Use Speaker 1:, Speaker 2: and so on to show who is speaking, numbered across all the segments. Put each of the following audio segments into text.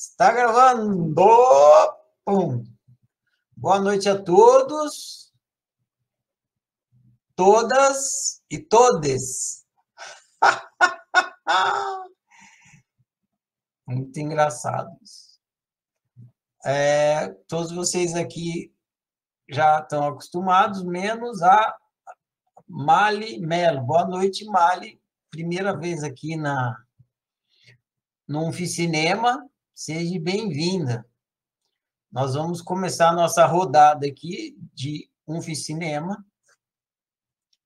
Speaker 1: Está gravando! Pum. Boa noite a todos, todas e todes. Muito engraçados. É, todos vocês aqui já estão acostumados, menos a Mali Melo. Boa noite, Mali. Primeira vez aqui na no Cinema. Seja bem-vinda. Nós vamos começar a nossa rodada aqui de Cinema.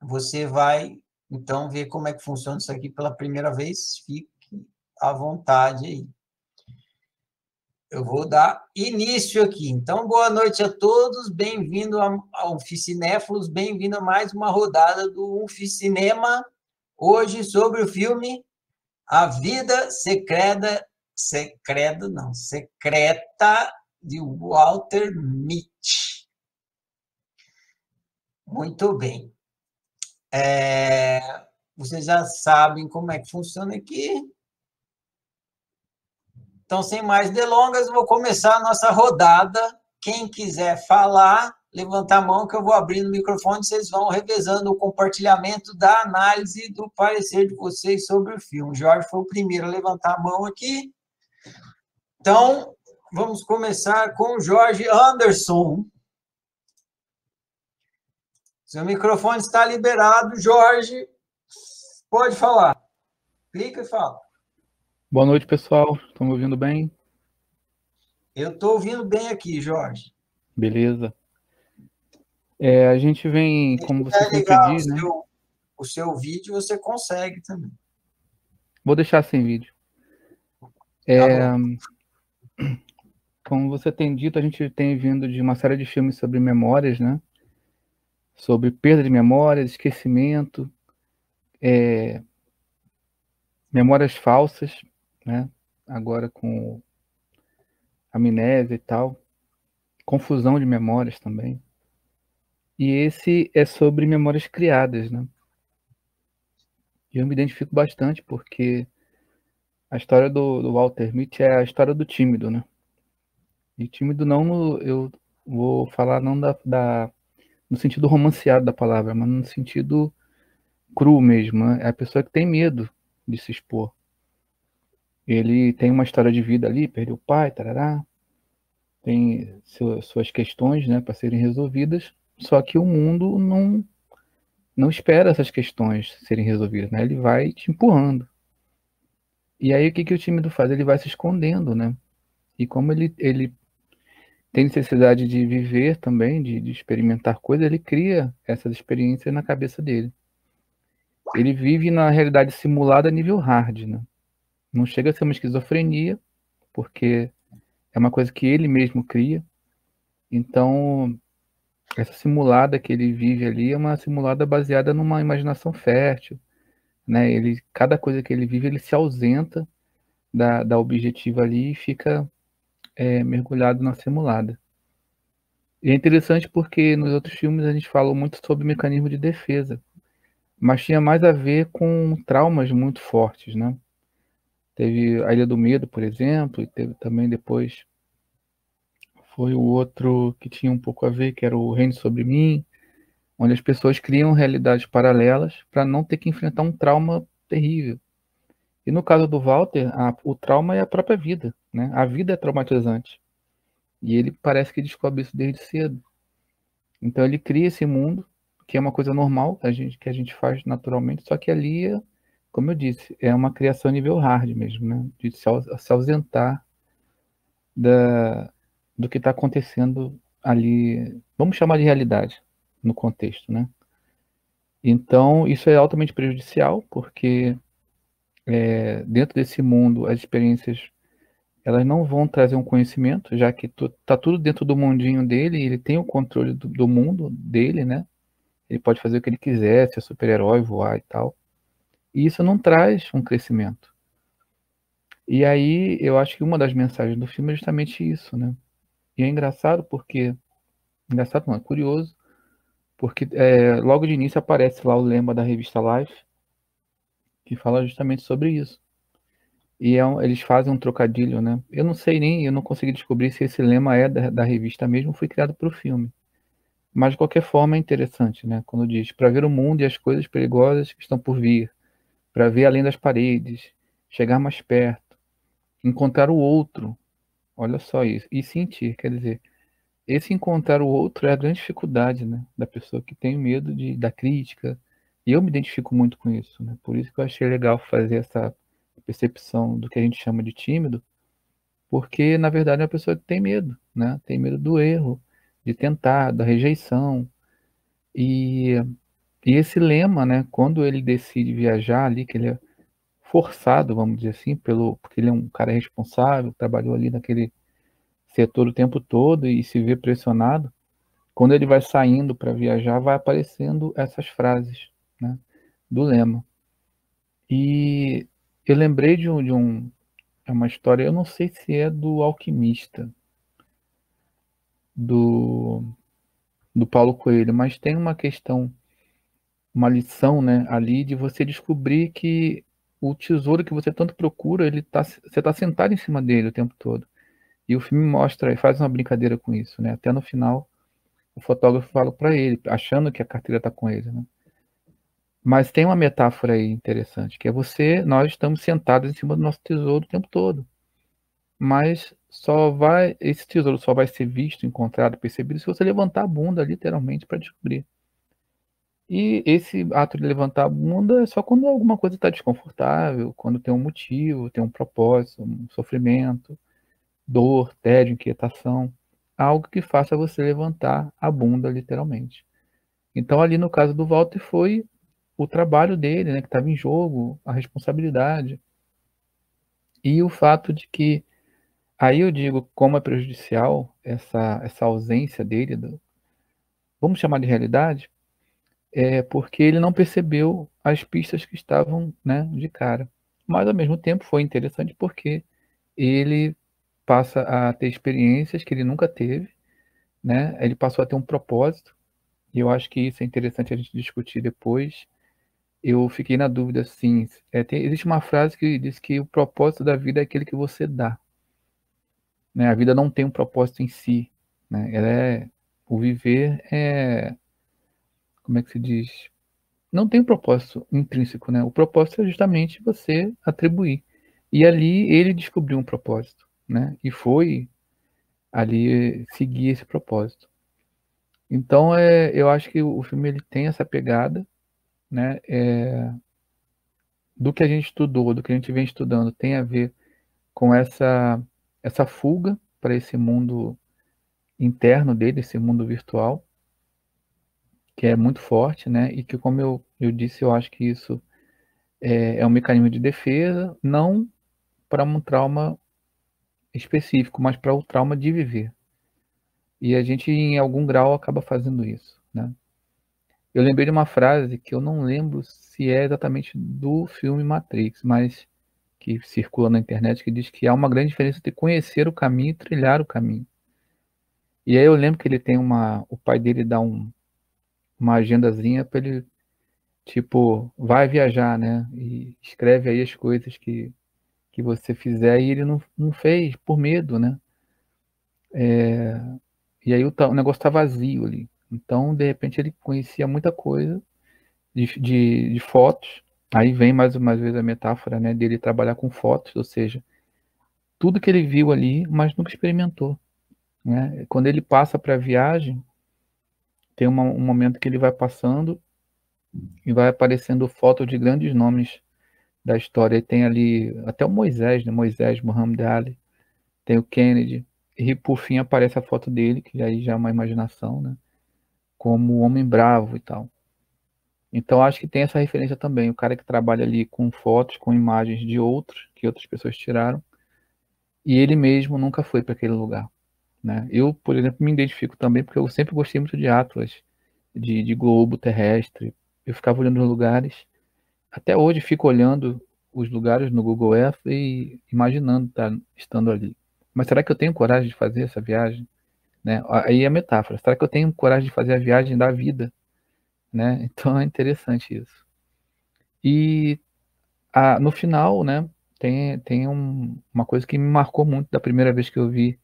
Speaker 1: Você vai, então, ver como é que funciona isso aqui pela primeira vez. Fique à vontade aí. Eu vou dar início aqui. Então, boa noite a todos, bem-vindo ao Oficinéfilos, bem-vindo a mais uma rodada do Cinema. Hoje sobre o filme A Vida Secreta, Secreta não, Secreta de Walter Mitty. Muito bem. É, vocês já sabem como é que funciona aqui. Então, sem mais delongas, vou começar a nossa rodada. Quem quiser falar, levanta a mão que eu vou abrindo o microfone, vocês vão revezando o compartilhamento da análise do parecer de vocês sobre o filme. Jorge foi o primeiro a levantar a mão aqui. Então, vamos começar com o Jorge Anderson. Seu microfone está liberado, Jorge. Pode falar. Clica e fala.
Speaker 2: Boa noite, pessoal. Estão me ouvindo bem?
Speaker 1: Eu estou ouvindo bem aqui, Jorge.
Speaker 2: Beleza. É, a gente vem, Se como você sempre diz,
Speaker 1: o
Speaker 2: né?
Speaker 1: Seu, o seu vídeo você consegue também.
Speaker 2: Vou deixar sem vídeo. É, tá como você tem dito, a gente tem vindo de uma série de filmes sobre memórias, né? Sobre perda de memórias, esquecimento, é, memórias falsas, né? Agora com amnésia e tal, confusão de memórias também. E esse é sobre memórias criadas, né? E eu me identifico bastante porque a história do, do Walter Mitty é a história do tímido, né? E tímido não, eu vou falar não da, da no sentido romanceado da palavra, mas no sentido cru mesmo. Né? É a pessoa que tem medo de se expor. Ele tem uma história de vida ali, perdeu o pai, tarará, tem suas questões né, para serem resolvidas, só que o mundo não, não espera essas questões serem resolvidas, né? ele vai te empurrando. E aí o que, que o tímido faz? Ele vai se escondendo, né? E como ele, ele tem necessidade de viver também, de, de experimentar coisas, ele cria essas experiências na cabeça dele. Ele vive na realidade simulada a nível hard, né? Não chega a ser uma esquizofrenia, porque é uma coisa que ele mesmo cria. Então, essa simulada que ele vive ali é uma simulada baseada numa imaginação fértil, né? Ele, cada coisa que ele vive, ele se ausenta da, da objetiva ali e fica é, mergulhado na simulada. E é interessante porque nos outros filmes a gente falou muito sobre mecanismo de defesa, mas tinha mais a ver com traumas muito fortes, né? Teve a Ilha do Medo, por exemplo, e teve também depois foi o outro que tinha um pouco a ver, que era o Reino sobre mim, onde as pessoas criam realidades paralelas para não ter que enfrentar um trauma terrível. E no caso do Walter, a, o trauma é a própria vida, né? A vida é traumatizante. E ele parece que descobre isso desde cedo. Então ele cria esse mundo, que é uma coisa normal, a gente, que a gente faz naturalmente, só que ali é como eu disse, é uma criação nível hard mesmo, né? De se, se ausentar da, do que está acontecendo ali, vamos chamar de realidade no contexto, né? Então, isso é altamente prejudicial, porque é, dentro desse mundo, as experiências elas não vão trazer um conhecimento, já que está tudo dentro do mundinho dele, ele tem o controle do, do mundo dele, né? Ele pode fazer o que ele quiser, ser super-herói, voar e tal. E isso não traz um crescimento. E aí eu acho que uma das mensagens do filme é justamente isso, né? E é engraçado porque. Engraçado não, é curioso, porque é, logo de início aparece lá o lema da revista Life, que fala justamente sobre isso. E é um, eles fazem um trocadilho, né? Eu não sei nem, eu não consegui descobrir se esse lema é da, da revista mesmo foi criado para o filme. Mas de qualquer forma é interessante, né? Quando diz para ver o mundo e as coisas perigosas que estão por vir, para ver além das paredes, chegar mais perto, encontrar o outro. Olha só isso. E sentir, quer dizer, esse encontrar o outro é a grande dificuldade, né, da pessoa que tem medo de da crítica. E eu me identifico muito com isso, né? Por isso que eu achei legal fazer essa percepção do que a gente chama de tímido, porque na verdade é uma pessoa que tem medo, né? Tem medo do erro, de tentar, da rejeição. E, e esse lema, né, quando ele decide viajar ali, que ele é forçado, vamos dizer assim, pelo porque ele é um cara responsável, trabalhou ali naquele setor o tempo todo e se vê pressionado, quando ele vai saindo para viajar, vai aparecendo essas frases, né, do lema. E eu lembrei de um, de um é uma história, eu não sei se é do alquimista, do, do Paulo Coelho, mas tem uma questão, uma lição, né, ali de você descobrir que o tesouro que você tanto procura, ele tá, você está sentado em cima dele o tempo todo. E o filme mostra e faz uma brincadeira com isso, né? Até no final, o fotógrafo fala para ele, achando que a carteira está com ele, né? Mas tem uma metáfora aí interessante, que é você, nós estamos sentados em cima do nosso tesouro o tempo todo. Mas só vai, esse tesouro só vai ser visto, encontrado, percebido se você levantar a bunda, literalmente, para descobrir. E esse ato de levantar a bunda é só quando alguma coisa está desconfortável, quando tem um motivo, tem um propósito, um sofrimento, dor, tédio, inquietação, algo que faça você levantar a bunda, literalmente. Então, ali no caso do Walter, foi o trabalho dele, né, que estava em jogo, a responsabilidade. E o fato de que, aí eu digo como é prejudicial essa, essa ausência dele, do, vamos chamar de realidade, é porque ele não percebeu as pistas que estavam né, de cara. Mas, ao mesmo tempo, foi interessante porque ele passa a ter experiências que ele nunca teve, né? Ele passou a ter um propósito, e eu acho que isso é interessante a gente discutir depois. Eu fiquei na dúvida, assim, é, tem, existe uma frase que diz que o propósito da vida é aquele que você dá. Né? A vida não tem um propósito em si, né? Ela é, o viver é, como é que se diz? Não tem um propósito intrínseco, né? O propósito é justamente você atribuir. E ali ele descobriu um propósito né? E foi ali seguir esse propósito. Então, é, eu acho que o filme ele tem essa pegada, né? É, do que a gente estudou, do que a gente vem estudando, tem a ver com essa essa fuga para esse mundo interno dele, esse mundo virtual, que é muito forte, né? E que, como eu, eu disse, eu acho que isso é, é um mecanismo de defesa, não para um trauma específico, mas para o trauma de viver. E a gente, em algum grau, acaba fazendo isso. Né? Eu lembrei de uma frase que eu não lembro se é exatamente do filme Matrix, mas que circula na internet, que diz que há uma grande diferença entre conhecer o caminho e trilhar o caminho. E aí eu lembro que ele tem uma. O pai dele dá um, uma agendazinha para ele, tipo, vai viajar, né? E escreve aí as coisas que, que você fizer e ele não, não fez por medo, né? É, e aí o, o negócio está vazio ali. Então, de repente, ele conhecia muita coisa de, de, de, fotos. Aí vem mais uma vez a metáfora né, dele trabalhar com fotos, ou seja, tudo que ele viu ali, mas nunca experimentou. Né? Quando ele passa para a viagem, tem uma, um momento que ele vai passando e vai aparecendo fotos de grandes nomes da história. E tem ali até o Moisés, né? Moisés, Muhammad Ali, tem o Kennedy, e por fim aparece a foto dele, que aí já é uma imaginação, né? Como homem bravo e tal. Então acho que tem essa referência também, o cara que trabalha ali com fotos, com imagens de outros, que outras pessoas tiraram, e ele mesmo nunca foi para aquele lugar. Né? Eu, por exemplo, me identifico também porque eu sempre gostei muito de atlas, de, de globo terrestre. Eu ficava olhando os lugares até hoje fico olhando os lugares no Google Earth e imaginando estar estando ali. Mas será que eu tenho coragem de fazer essa viagem? Né? Aí é a metáfora. Será que eu tenho coragem de fazer a viagem da vida? Né? Então é interessante isso. E a, no final, né, tem, tem um, uma coisa que me marcou muito da primeira vez que eu vi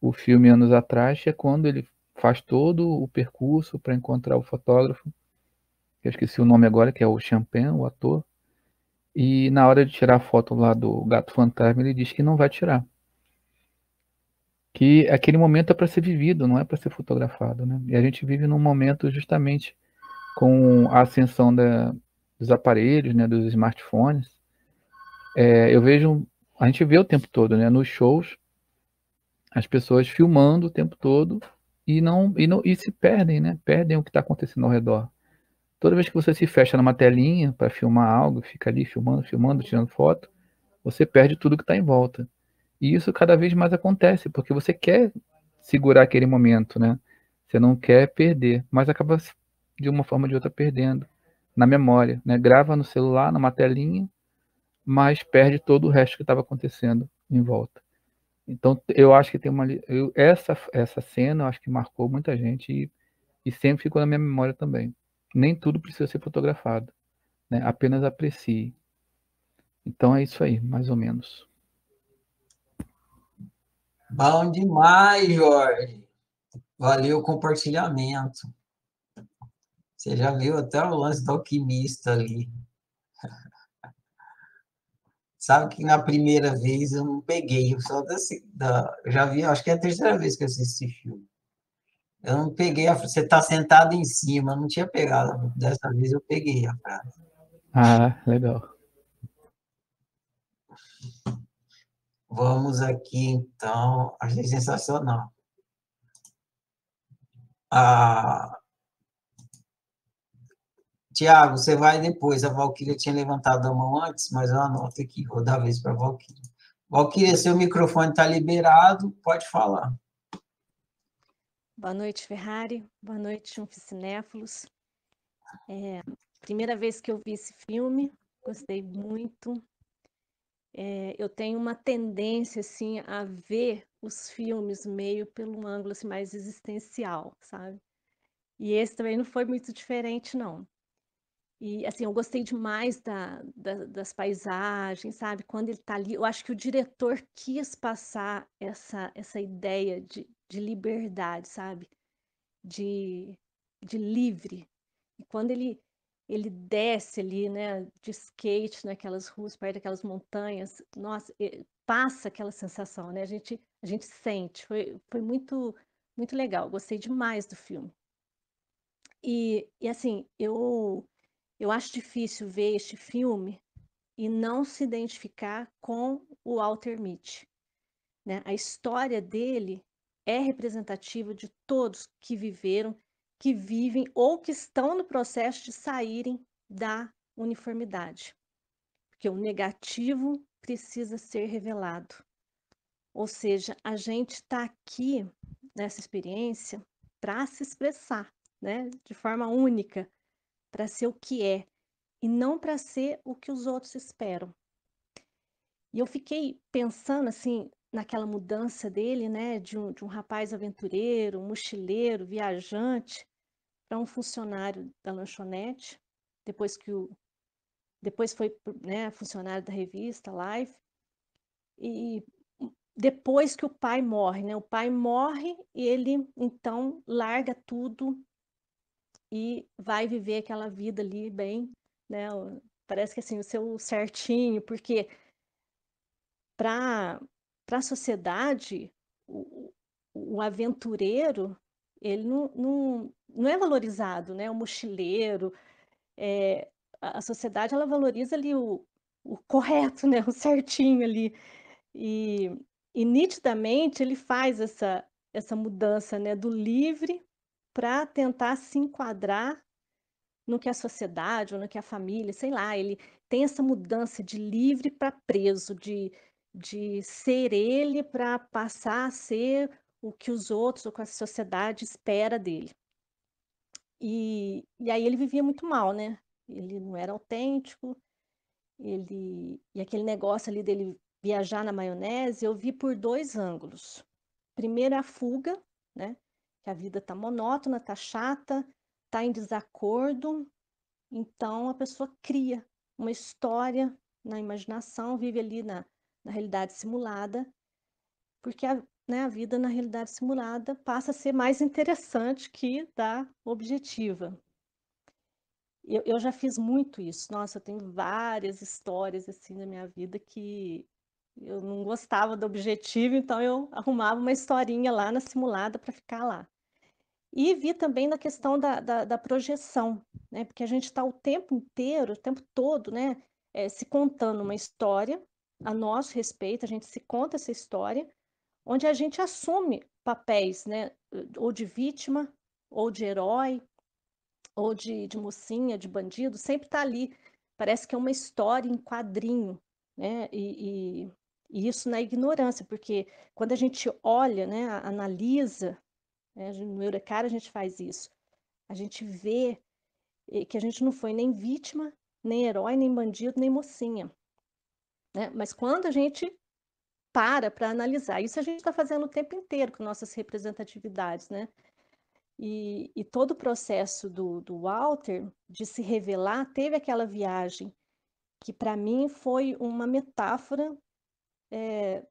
Speaker 2: o filme anos atrás, é quando ele faz todo o percurso para encontrar o fotógrafo, eu esqueci o nome agora, que é o Champagne, o ator, e na hora de tirar a foto lá do gato fantasma, ele diz que não vai tirar. Que aquele momento é para ser vivido, não é para ser fotografado, né? E a gente vive num momento justamente com a ascensão da, dos aparelhos, né, dos smartphones. É, eu vejo, a gente vê o tempo todo, né, nos shows, as pessoas filmando o tempo todo e não e, não, e se perdem, né? Perdem o que está acontecendo ao redor. Toda vez que você se fecha numa telinha para filmar algo, fica ali filmando, filmando, tirando foto, você perde tudo que está em volta. E isso cada vez mais acontece, porque você quer segurar aquele momento, né? Você não quer perder, mas acaba de uma forma ou de outra perdendo na memória, né? Grava no celular, numa telinha, mas perde todo o resto que estava acontecendo em volta. Então, eu acho que tem uma eu, essa essa cena, eu acho que marcou muita gente e, e sempre ficou na minha memória também nem tudo precisa ser fotografado, né? apenas aprecie. Então é isso aí, mais ou menos.
Speaker 1: Bom demais, Jorge. Valeu o compartilhamento. Você já viu até o lance do alquimista ali. Sabe que na primeira vez eu não peguei, eu só da, da, já vi, acho que é a terceira vez que eu assisti esse filme. Eu não peguei a Você está sentado em cima, eu não tinha pegado. Dessa vez eu peguei a frase.
Speaker 2: Ah, legal.
Speaker 1: Vamos aqui, então. Achei sensacional. Ah, Tiago, você vai depois. A Valquíria tinha levantado a mão antes, mas eu anoto aqui, vou dar a vez para a Valquíria. Valquíria, seu microfone está liberado, pode falar.
Speaker 3: Boa noite, Ferrari. Boa noite, Unficinéfilos. É, primeira vez que eu vi esse filme, gostei muito. É, eu tenho uma tendência, assim, a ver os filmes meio pelo ângulo assim, mais existencial, sabe? E esse também não foi muito diferente, não. E, assim, eu gostei demais da, da, das paisagens, sabe? Quando ele está ali, eu acho que o diretor quis passar essa, essa ideia de, de liberdade, sabe? De, de livre. E quando ele, ele desce ali, né, de skate naquelas ruas, perto daquelas montanhas, nossa, passa aquela sensação, né? A gente, a gente sente. Foi, foi muito, muito legal. Gostei demais do filme. E, e assim, eu, eu acho difícil ver este filme e não se identificar com o Walter Mitty. Né? A história dele é representativa de todos que viveram, que vivem ou que estão no processo de saírem da uniformidade. Porque o negativo precisa ser revelado. Ou seja, a gente está aqui nessa experiência para se expressar, né, de forma única, para ser o que é e não para ser o que os outros esperam. E eu fiquei pensando assim, naquela mudança dele, né, de um, de um rapaz aventureiro, mochileiro, viajante, para um funcionário da lanchonete, depois que o depois foi né, funcionário da revista Life, e depois que o pai morre, né, o pai morre e ele então larga tudo e vai viver aquela vida ali bem, né, parece que assim, o seu certinho, porque para para a sociedade, o, o aventureiro, ele não, não, não é valorizado, né? O mochileiro, é, a sociedade, ela valoriza ali o, o correto, né? O certinho ali. E, e nitidamente ele faz essa, essa mudança, né? Do livre para tentar se enquadrar no que a sociedade ou no que a família, sei lá, ele tem essa mudança de livre para preso, de, de ser ele para passar a ser o que os outros ou que a sociedade espera dele. E, e aí ele vivia muito mal, né? Ele não era autêntico, ele e aquele negócio ali dele viajar na maionese, eu vi por dois ângulos. Primeiro a fuga, né? Que a vida tá monótona, tá chata, tá em desacordo, então a pessoa cria uma história na imaginação, vive ali na, na realidade simulada, porque a, né, a vida na realidade simulada passa a ser mais interessante que da objetiva. Eu, eu já fiz muito isso. Nossa, eu tenho várias histórias assim na minha vida que eu não gostava do objetivo, então eu arrumava uma historinha lá na simulada para ficar lá. E vi também na questão da, da, da projeção, né? Porque a gente está o tempo inteiro, o tempo todo, né? É, se contando uma história a nosso respeito, a gente se conta essa história, onde a gente assume papéis, né? Ou de vítima, ou de herói, ou de, de mocinha, de bandido, sempre está ali. Parece que é uma história em quadrinho, né? E, e, e, isso na ignorância, porque quando a gente olha, né, analisa, né, no Eureka a gente faz isso, a gente vê que a gente não foi nem vítima, nem herói, nem bandido, nem mocinha. Né? Mas quando a gente para para analisar, isso a gente está fazendo o tempo inteiro com nossas representatividades, né? E, e todo o processo do, do Walter de se revelar teve aquela viagem que para mim foi uma metáfora é,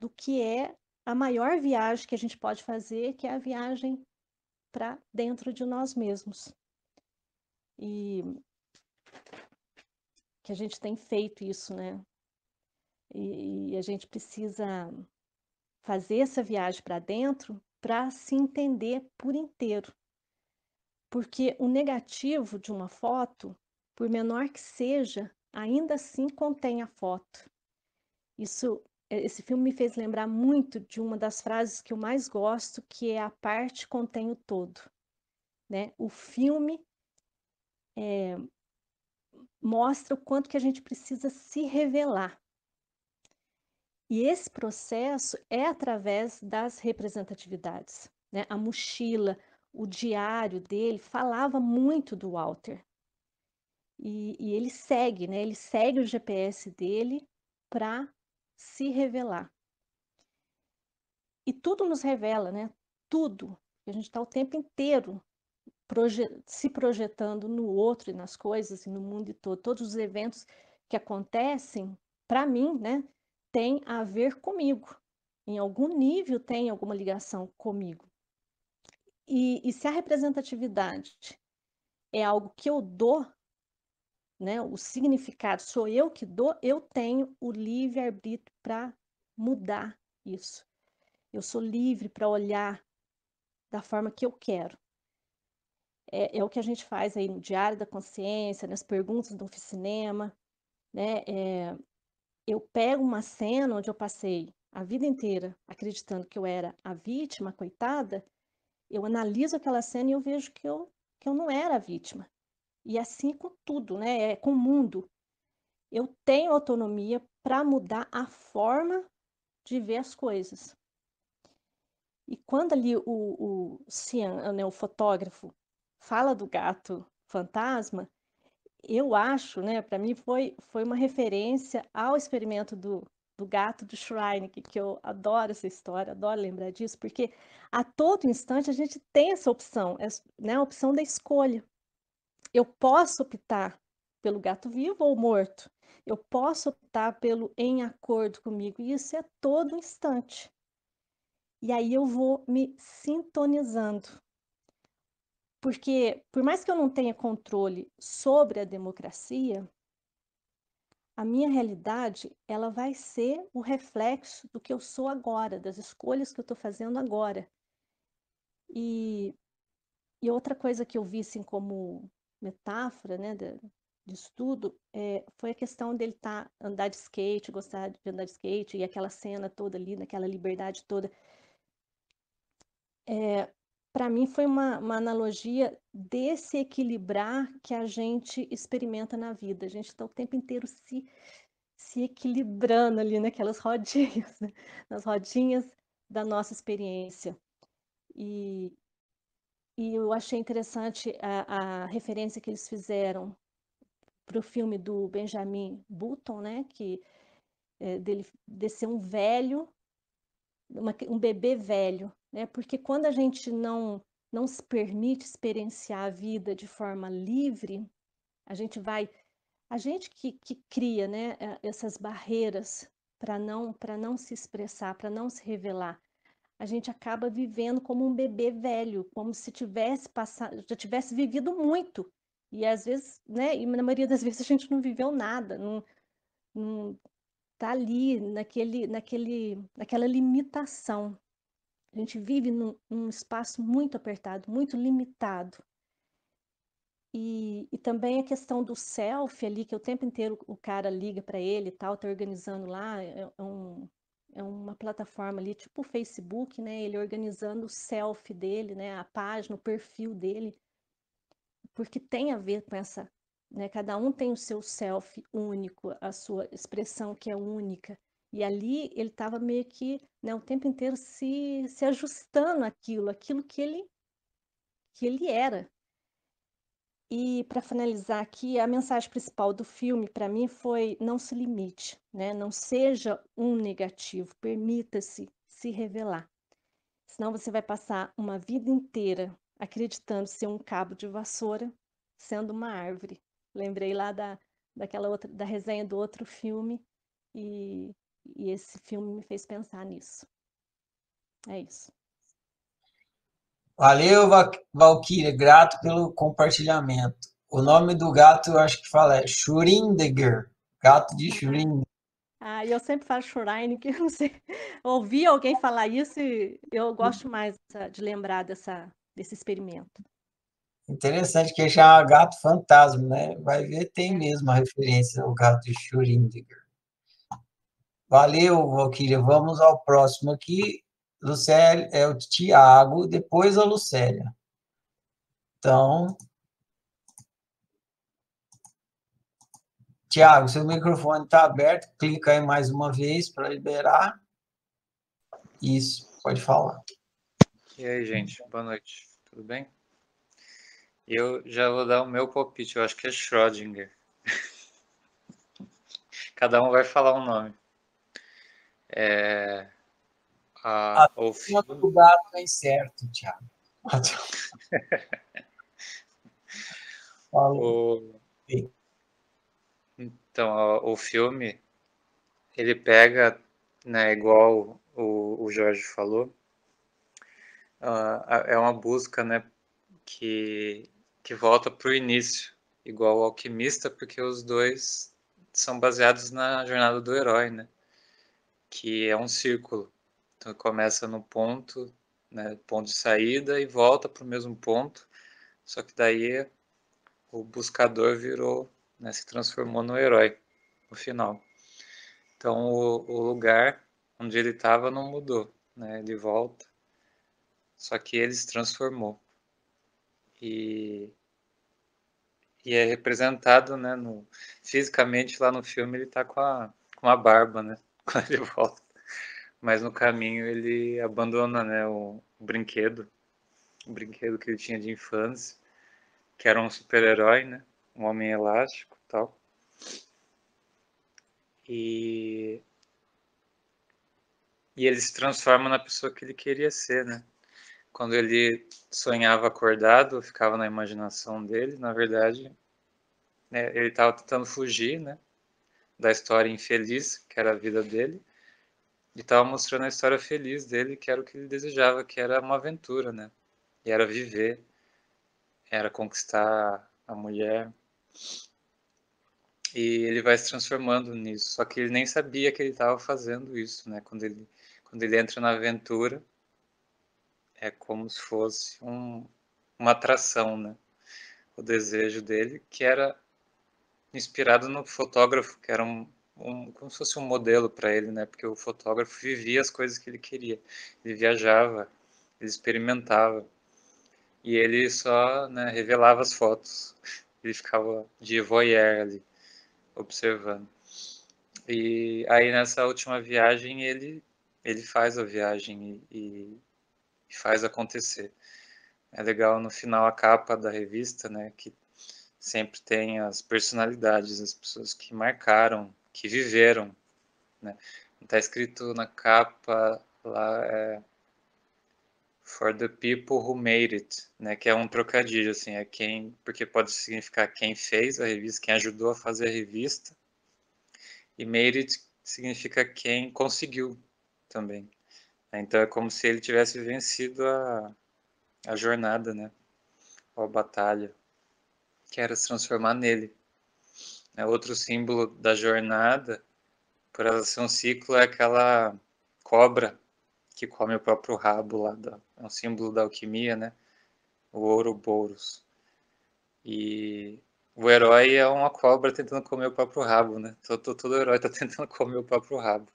Speaker 3: do que é a maior viagem que a gente pode fazer, que é a viagem para dentro de nós mesmos. E que a gente tem feito isso, né? E, e a gente precisa fazer essa viagem para dentro para se entender por inteiro. Porque o negativo de uma foto, por menor que seja, ainda assim contém a foto. Isso, esse filme me fez lembrar muito de uma das frases que eu mais gosto, que é a parte contém o todo. Né? O filme é, mostra o quanto que a gente precisa se revelar. E esse processo é através das representatividades. Né? A mochila, o diário dele falava muito do Walter. E, e ele segue, né? ele segue o GPS dele para se revelar. E tudo nos revela, né? Tudo. A gente está o tempo inteiro se projetando no outro e nas coisas e no mundo todo. Todos os eventos que acontecem, para mim, né? Tem a ver comigo. Em algum nível tem alguma ligação comigo. E, e se a representatividade é algo que eu dou, né, o significado sou eu que dou, eu tenho o livre-arbítrio para mudar isso. Eu sou livre para olhar da forma que eu quero. É, é, o que a gente faz aí no Diário da Consciência, nas perguntas do Oficinema, né? É, eu pego uma cena onde eu passei a vida inteira acreditando que eu era a vítima, coitada, eu analiso aquela cena e eu vejo que eu, que eu não era a vítima. E assim com tudo, né? É com o mundo. Eu tenho autonomia para mudar a forma de ver as coisas. E quando ali o, o Cian, né, o fotógrafo, fala do gato fantasma, eu acho, né, para mim foi, foi uma referência ao experimento do, do gato do Shrine, que, eu adoro essa história, adoro lembrar disso, porque a todo instante a gente tem essa opção, né, a opção da escolha. Eu posso optar pelo gato vivo ou morto. Eu posso optar pelo em acordo comigo, e isso é todo instante. E aí eu vou me sintonizando porque, por mais que eu não tenha controle sobre a democracia, a minha realidade ela vai ser o reflexo do que eu sou agora, das escolhas que eu estou fazendo agora. E, e outra coisa que eu vi assim como metáfora, né, de, estudo, é, foi a questão dele tá andar de skate, gostar de andar de skate e aquela cena toda ali, naquela liberdade toda. É, para mim foi uma, uma analogia desse equilibrar que a gente experimenta na vida. A gente está o tempo inteiro se, se equilibrando ali naquelas rodinhas, né? nas rodinhas da nossa experiência. E, e eu achei interessante a, a referência que eles fizeram para o filme do Benjamin Button, né? que é, dele descer um velho, uma, um bebê velho né? Porque quando a gente não não se permite experienciar a vida de forma livre, a gente vai a gente que, que cria né, essas barreiras para não, não se expressar, para não se revelar, a gente acaba vivendo como um bebê velho, como se tivesse passado, já tivesse vivido muito. E às vezes, né, e na maioria das vezes a gente não viveu nada, não, não tá ali naquele, naquele, naquela limitação. A gente vive num, num espaço muito apertado, muito limitado. E, e, também a questão do selfie ali, que o tempo inteiro o cara liga para ele e tal, tá organizando lá, é, é, um, é uma plataforma ali, tipo o Facebook, né? Ele organizando o selfie dele, né? A página, o perfil dele, porque tem a ver com essa, né? Cada um tem o seu selfie único, a sua expressão que é única. E ali ele estava meio que né, o tempo inteiro se, se ajustando aquilo, aquilo que ele, que ele era, e para finalizar aqui, a mensagem principal do filme para mim foi não se limite, né? Não seja um negativo, permita-se se revelar. Senão você vai passar uma vida inteira acreditando ser um cabo de vassoura, sendo uma árvore. Lembrei lá da, daquela outra da resenha do outro filme e, e esse filme me fez pensar nisso. É isso.
Speaker 1: Valeu, Valkyria, grato pelo compartilhamento. O nome do gato eu acho que fala é Schrödinger, gato de Schrödinger.
Speaker 3: Ah, eu sempre falo Schrödinger, que eu não sei. Ouvi alguém falar isso e eu gosto mais de lembrar dessa, desse experimento.
Speaker 1: Interessante que chama gato fantasma, né? Vai ver, tem é. mesmo a referência ao gato de Schrödinger. Valeu, Valkyria. Vamos ao próximo aqui. Lucélia, é o Tiago, depois a Lucélia. Então, Tiago, seu microfone está aberto, clica aí mais uma vez para liberar. Isso, pode falar.
Speaker 4: E aí, gente, boa noite, tudo bem? Eu já vou dar o meu palpite, eu acho que é Schrödinger. Cada um vai falar um nome. É...
Speaker 1: A, a o filme do gato é incerto, Thiago.
Speaker 4: o... Então, o filme, ele pega, né, igual o, o Jorge falou, uh, é uma busca, né, que, que volta para o início, igual o Alquimista, porque os dois são baseados na jornada do herói, né, que é um círculo. Então começa no ponto, né, ponto de saída e volta para o mesmo ponto, só que daí o buscador virou, né, se transformou no herói no final. Então o, o lugar onde ele estava não mudou, né, ele volta, só que ele se transformou. E, e é representado, né, no, fisicamente lá no filme ele está com a, com a barba, né, quando ele volta mas no caminho ele abandona né, o, o brinquedo, o brinquedo que ele tinha de infância, que era um super-herói, né, um homem elástico tal. E, e ele se transforma na pessoa que ele queria ser, né? Quando ele sonhava acordado, ficava na imaginação dele, na verdade, né, ele estava tentando fugir, né, da história infeliz que era a vida dele e estava mostrando a história feliz dele, que era o que ele desejava, que era uma aventura, né? E era viver, era conquistar a mulher. E ele vai se transformando nisso, só que ele nem sabia que ele estava fazendo isso, né? Quando ele, quando ele entra na aventura, é como se fosse um, uma atração, né? O desejo dele, que era inspirado no fotógrafo, que era um, um, como se fosse um modelo para ele, né? Porque o fotógrafo vivia as coisas que ele queria. Ele viajava, ele experimentava. E ele só né, revelava as fotos. Ele ficava de voyeur ali, observando. E aí nessa última viagem ele ele faz a viagem e, e faz acontecer. É legal no final a capa da revista, né, que sempre tem as personalidades, as pessoas que marcaram que viveram. Né? Está escrito na capa lá, é, For the people who made it, né? Que é um trocadilho, assim, é quem, porque pode significar quem fez a revista, quem ajudou a fazer a revista. E made it significa quem conseguiu também. Então é como se ele tivesse vencido a, a jornada, né? Ou a batalha, que era se transformar nele. É outro símbolo da jornada, por ela ser um ciclo, é aquela cobra que come o próprio rabo lá, da, é um símbolo da alquimia, né? O Ouroboros. E o herói é uma cobra tentando comer o próprio rabo, né? Todo, todo herói está tentando comer o próprio rabo.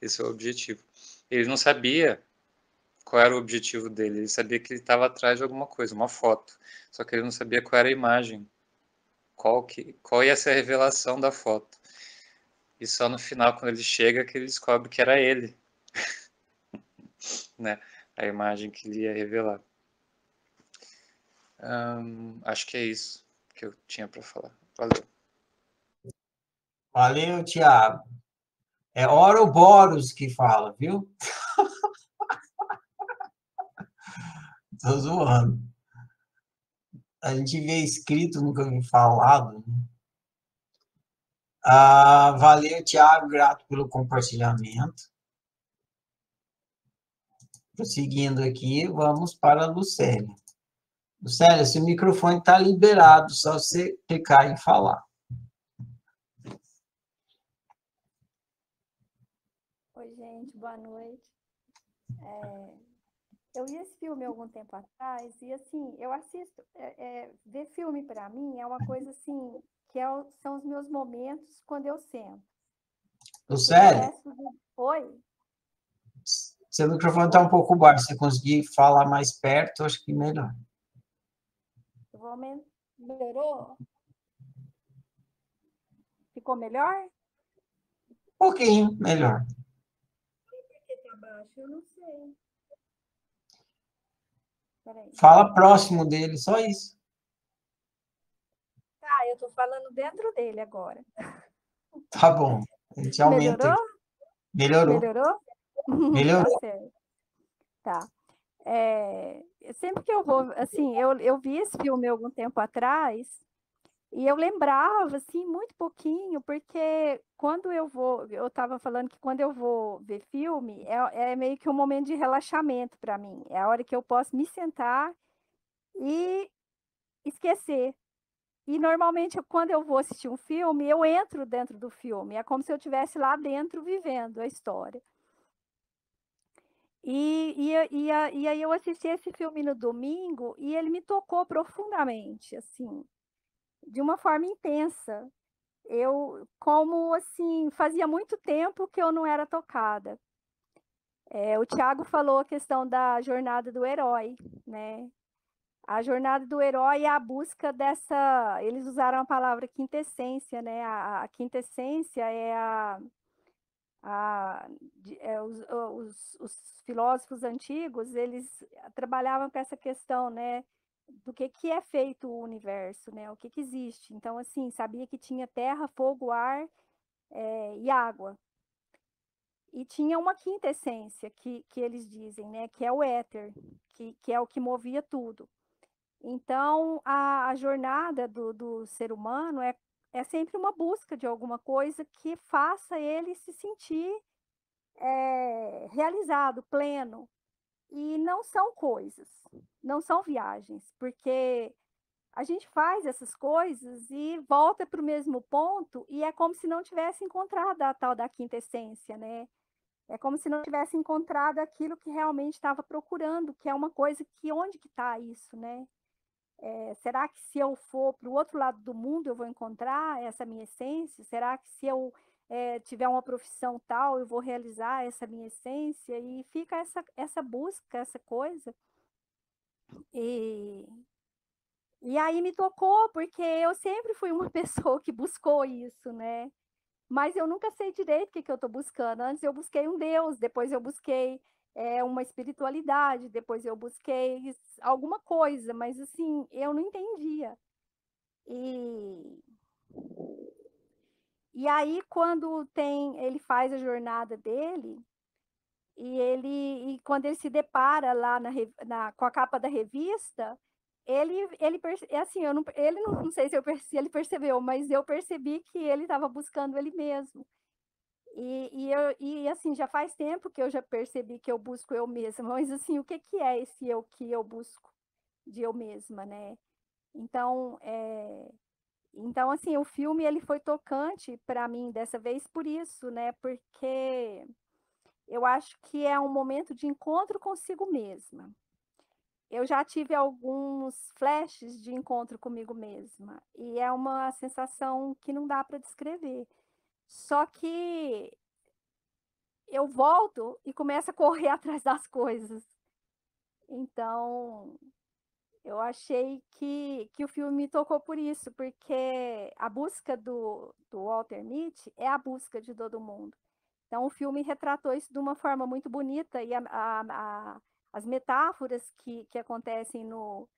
Speaker 4: Esse é o objetivo. Ele não sabia qual era o objetivo dele, ele sabia que ele estava atrás de alguma coisa, uma foto. Só que ele não sabia qual era a imagem, qual, que, qual ia ser a revelação da foto. E só no final, quando ele chega, que ele descobre que era ele. né? A imagem que ele ia revelar. acho que é isso que eu tinha para falar. Valeu.
Speaker 1: Valeu, Tiago. É Ouroboros que fala, viu? Tô zoando. A gente vê escrito, nunca vi falado. Né? Ah, valeu, Tiago, grato pelo compartilhamento. Prosseguindo aqui, vamos para a Lucélia. Lucélia, seu microfone está liberado, só você clicar em falar.
Speaker 5: Oi, gente, boa noite. É, eu vi esse filme algum tempo atrás e, assim, eu assisto. É, é, ver filme, para mim, é uma coisa, assim, que é, são os meus momentos quando eu sento.
Speaker 1: Lucélia?
Speaker 5: Oi?
Speaker 1: Seu microfone está um pouco baixo. Se você conseguir falar mais perto, acho que melhor.
Speaker 5: Melhorou? Ficou melhor?
Speaker 1: Um pouquinho melhor.
Speaker 5: Por que está baixo? Eu não sei.
Speaker 1: Peraí. Fala próximo dele, só isso.
Speaker 5: Tá, eu estou falando dentro dele agora.
Speaker 1: Tá bom. A gente aumenta.
Speaker 5: Melhorou?
Speaker 1: Melhorou.
Speaker 5: Melhorou?
Speaker 1: Melhorou.
Speaker 5: tá. É, sempre que eu vou, assim, eu, eu vi esse filme algum tempo atrás e eu lembrava, assim, muito pouquinho, porque quando eu vou, eu estava falando que quando eu vou ver filme, é, é meio que um momento de relaxamento para mim. É a hora que eu posso me sentar e esquecer. E normalmente, quando eu vou assistir um filme, eu entro dentro do filme. É como se eu estivesse lá dentro vivendo a história. E, e, e, e aí eu assisti esse filme no domingo e ele me tocou profundamente, assim, de uma forma intensa. Eu, como assim, fazia muito tempo que eu não era tocada. É, o Tiago falou a questão da jornada do herói, né? A jornada do herói é a busca dessa. Eles usaram a palavra quintessência, né? A, a quintessência é a, a, é, os, os, os, filósofos antigos eles trabalhavam com essa questão, né, do que que é feito o universo, né, o que que existe. Então, assim, sabia que tinha terra, fogo, ar é, e água. E tinha uma quinta essência que, que eles dizem, né, que é o éter, que, que é o que movia tudo. Então, a, a jornada do, do ser humano é é sempre uma busca de alguma coisa que faça ele se sentir é, realizado, pleno. E não são coisas, não são viagens, porque a gente faz essas coisas e volta para o mesmo ponto e é como se não tivesse encontrado a tal da quinta essência, né? É como se não tivesse encontrado aquilo que realmente estava procurando, que é uma coisa que onde que está isso, né? É, será que se eu for para o outro lado do mundo eu vou encontrar essa minha essência? Será que se eu é, tiver uma profissão tal eu vou realizar essa minha essência? E fica essa, essa busca, essa coisa. E, e aí me tocou, porque eu sempre fui uma pessoa que buscou isso, né? Mas eu nunca sei direito o que, que eu estou buscando. Antes eu busquei um Deus, depois eu busquei é, uma espiritualidade, depois eu busquei alguma coisa, mas assim, eu não entendia. E, e aí, quando tem, ele faz a jornada dele, e ele e quando ele se depara lá na, na, com a capa da revista, ele ele é assim, eu não, ele não, não sei se, eu, se ele percebeu, mas eu percebi que ele estava buscando ele mesmo. E, e, eu, e assim, já faz tempo que eu já percebi que eu busco eu mesma, mas assim, o que, que é esse eu que eu busco de eu mesma, né? Então, é, então assim, o filme ele foi tocante para mim dessa vez por isso, né? Porque eu acho que é um momento de encontro consigo mesma. Eu já tive alguns flashes de encontro comigo mesma e é uma sensação que não dá para descrever. Só que eu volto e começo a correr atrás das coisas. Então, eu achei que, que o filme me tocou por isso, porque a busca do, do Walter Mitty é a busca de todo mundo. Então, o filme retratou isso de uma forma muito bonita e a, a, a, as metáforas que, que acontecem no,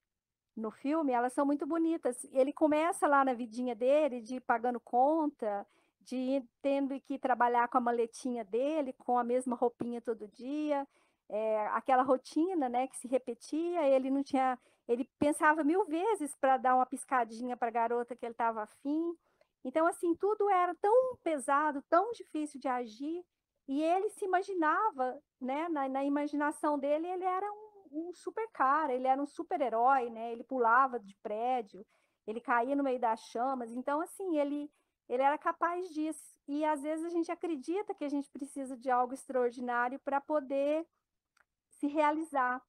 Speaker 5: no filme, elas são muito bonitas. Ele começa lá na vidinha dele, de ir pagando conta, de ir tendo que trabalhar com a maletinha dele, com a mesma roupinha todo dia, é, aquela rotina, né, que se repetia, ele não tinha, ele pensava mil vezes para dar uma piscadinha para a garota que ele estava afim, então, assim, tudo era tão pesado, tão difícil de agir, e ele se imaginava, né, na, na imaginação dele, ele era um, um, super cara, ele era um super herói, né, ele pulava de prédio, ele caía no meio das chamas, então, assim, ele, ele era capaz disso, e às vezes a gente acredita que a gente precisa de algo extraordinário para poder se realizar,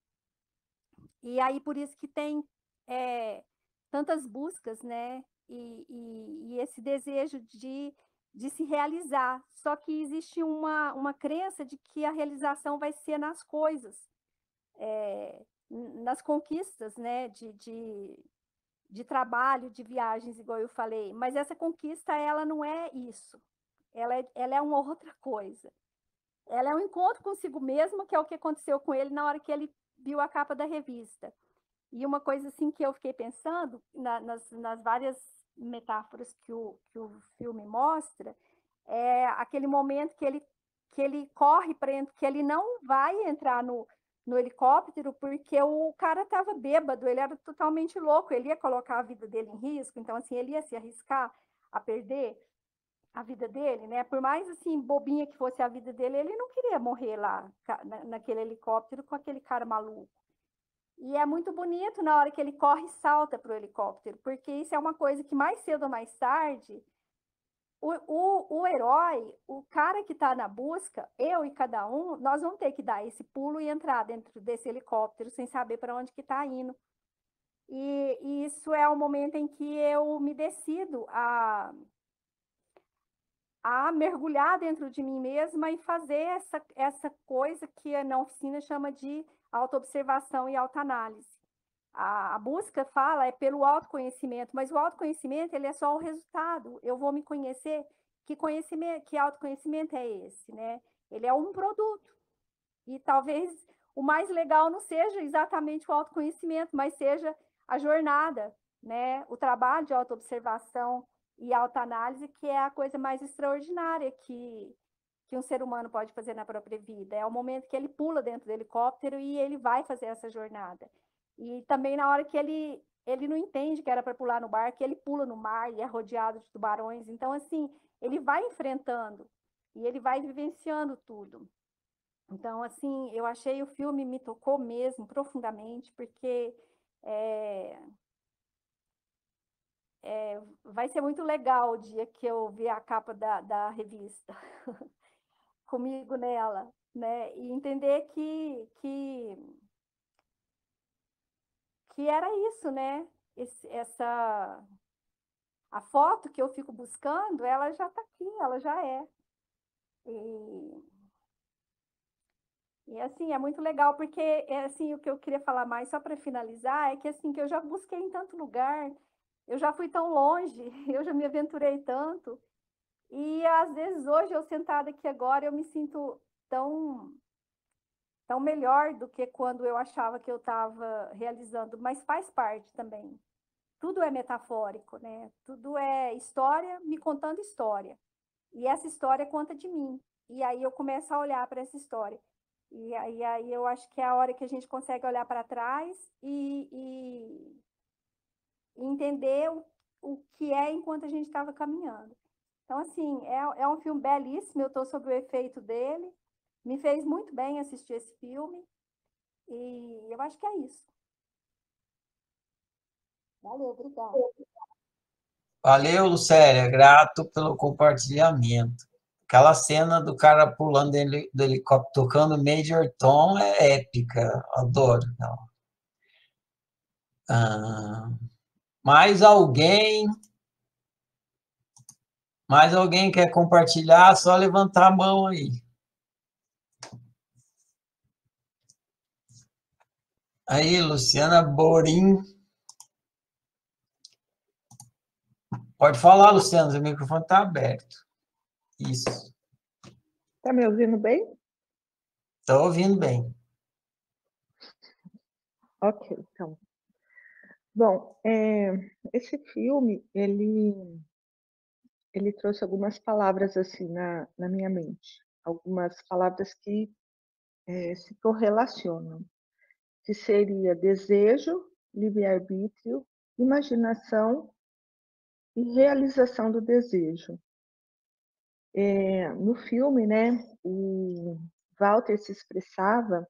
Speaker 5: e aí por isso que tem é, tantas buscas, né, e, e, e esse desejo de, de se realizar. Só que existe uma, uma crença de que a realização vai ser nas coisas, é, nas conquistas né, de, de, de trabalho, de viagens, igual eu falei. Mas essa conquista, ela não é isso. Ela é, ela é uma outra coisa. Ela é um encontro consigo mesma, que é o que aconteceu com ele na hora que ele viu a capa da revista. E uma coisa assim que eu fiquei pensando na, nas, nas várias metáforas que o, que o filme mostra, é aquele momento que ele, que ele corre para que ele não vai entrar no, no helicóptero porque o cara estava bêbado, ele era totalmente louco, ele ia colocar a vida dele em risco, então assim, ele ia se arriscar a perder a vida dele, né? Por mais assim bobinha que fosse a vida dele, ele não queria morrer lá naquele helicóptero com aquele cara maluco. E é muito bonito na hora que ele corre e salta para o helicóptero, porque isso é uma coisa que mais cedo ou mais tarde, o, o, o herói, o cara que está na busca, eu e cada um, nós vamos ter que dar esse pulo e entrar dentro desse helicóptero sem saber para onde que está indo. E, e, isso é o momento em que eu me decido a, a mergulhar dentro de mim mesma e fazer essa, essa coisa que na oficina chama de autoobservação e autoanálise. A, a busca fala é pelo autoconhecimento, mas o autoconhecimento ele é só o resultado. Eu vou me conhecer. Que conhecimento, que autoconhecimento é esse, né? Ele é um produto. E talvez o mais legal não seja exatamente o autoconhecimento, mas seja a jornada, né? O trabalho de autoobservação e autoanálise, que é a coisa mais extraordinária que que um ser humano pode fazer na própria vida. É o momento que ele pula dentro do helicóptero e ele vai fazer essa jornada. E também na hora que ele ele não entende que era para pular no barco, ele pula no mar e é rodeado de tubarões. Então assim, ele vai enfrentando e ele vai vivenciando tudo. Então assim, eu achei o filme me tocou mesmo profundamente porque é, é, vai ser muito legal o dia que eu ver a capa da, da revista. comigo nela, né? E entender que, que, que era isso, né? Esse, essa a foto que eu fico buscando, ela já está aqui, ela já é. E, e assim, é muito legal, porque é assim, o que eu queria falar mais, só para finalizar, é que assim, que eu já busquei em tanto lugar, eu já fui tão longe, eu já me aventurei tanto, e às vezes hoje eu sentada aqui agora eu me sinto tão tão melhor do que quando eu achava que eu estava realizando, mas faz parte também. Tudo é metafórico, né? Tudo é história me contando história. E essa história conta de mim. E aí eu começo a olhar para essa história. E aí, aí eu acho que é a hora que a gente consegue olhar para trás e, e, e entender o, o que é enquanto a gente estava caminhando. Então, assim, é, é um filme belíssimo, eu estou sob o efeito dele. Me fez muito bem assistir esse filme. E eu acho que é isso. Valeu, obrigada.
Speaker 1: Valeu, Lucélia. Grato pelo compartilhamento. Aquela cena do cara pulando do helicóptero, tocando Major Tom é épica. Adoro. Ah, mais alguém? Mais alguém quer compartilhar? Só levantar a mão aí. Aí, Luciana Borim. Pode falar, Luciana, o microfone está aberto. Isso.
Speaker 6: Está me ouvindo bem?
Speaker 1: Estou ouvindo bem.
Speaker 6: Ok, então. Bom, é, esse filme, ele, ele trouxe algumas palavras assim na, na minha mente. Algumas palavras que é, se correlacionam que seria desejo, livre-arbítrio, imaginação e realização do desejo. É, no filme, né, o Walter se expressava,